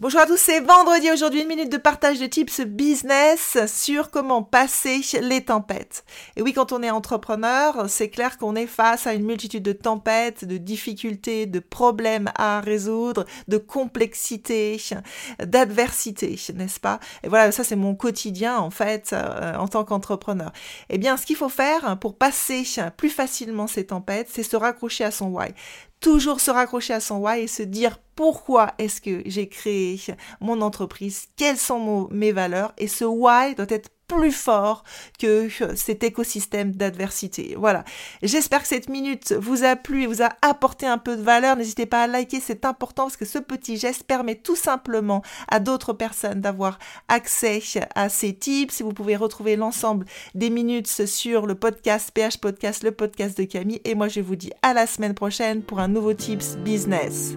Bonjour à tous, c'est vendredi aujourd'hui, une minute de partage de tips business sur comment passer les tempêtes. Et oui, quand on est entrepreneur, c'est clair qu'on est face à une multitude de tempêtes, de difficultés, de problèmes à résoudre, de complexité, d'adversité, n'est-ce pas? Et voilà, ça c'est mon quotidien en fait euh, en tant qu'entrepreneur. Eh bien, ce qu'il faut faire pour passer plus facilement ces tempêtes, c'est se raccrocher à son why toujours se raccrocher à son why et se dire pourquoi est-ce que j'ai créé mon entreprise, quelles sont mes valeurs et ce why doit être plus fort que cet écosystème d'adversité. Voilà. J'espère que cette minute vous a plu et vous a apporté un peu de valeur. N'hésitez pas à liker, c'est important parce que ce petit geste permet tout simplement à d'autres personnes d'avoir accès à ces tips. Vous pouvez retrouver l'ensemble des minutes sur le podcast PH Podcast, le podcast de Camille. Et moi, je vous dis à la semaine prochaine pour un nouveau tips business.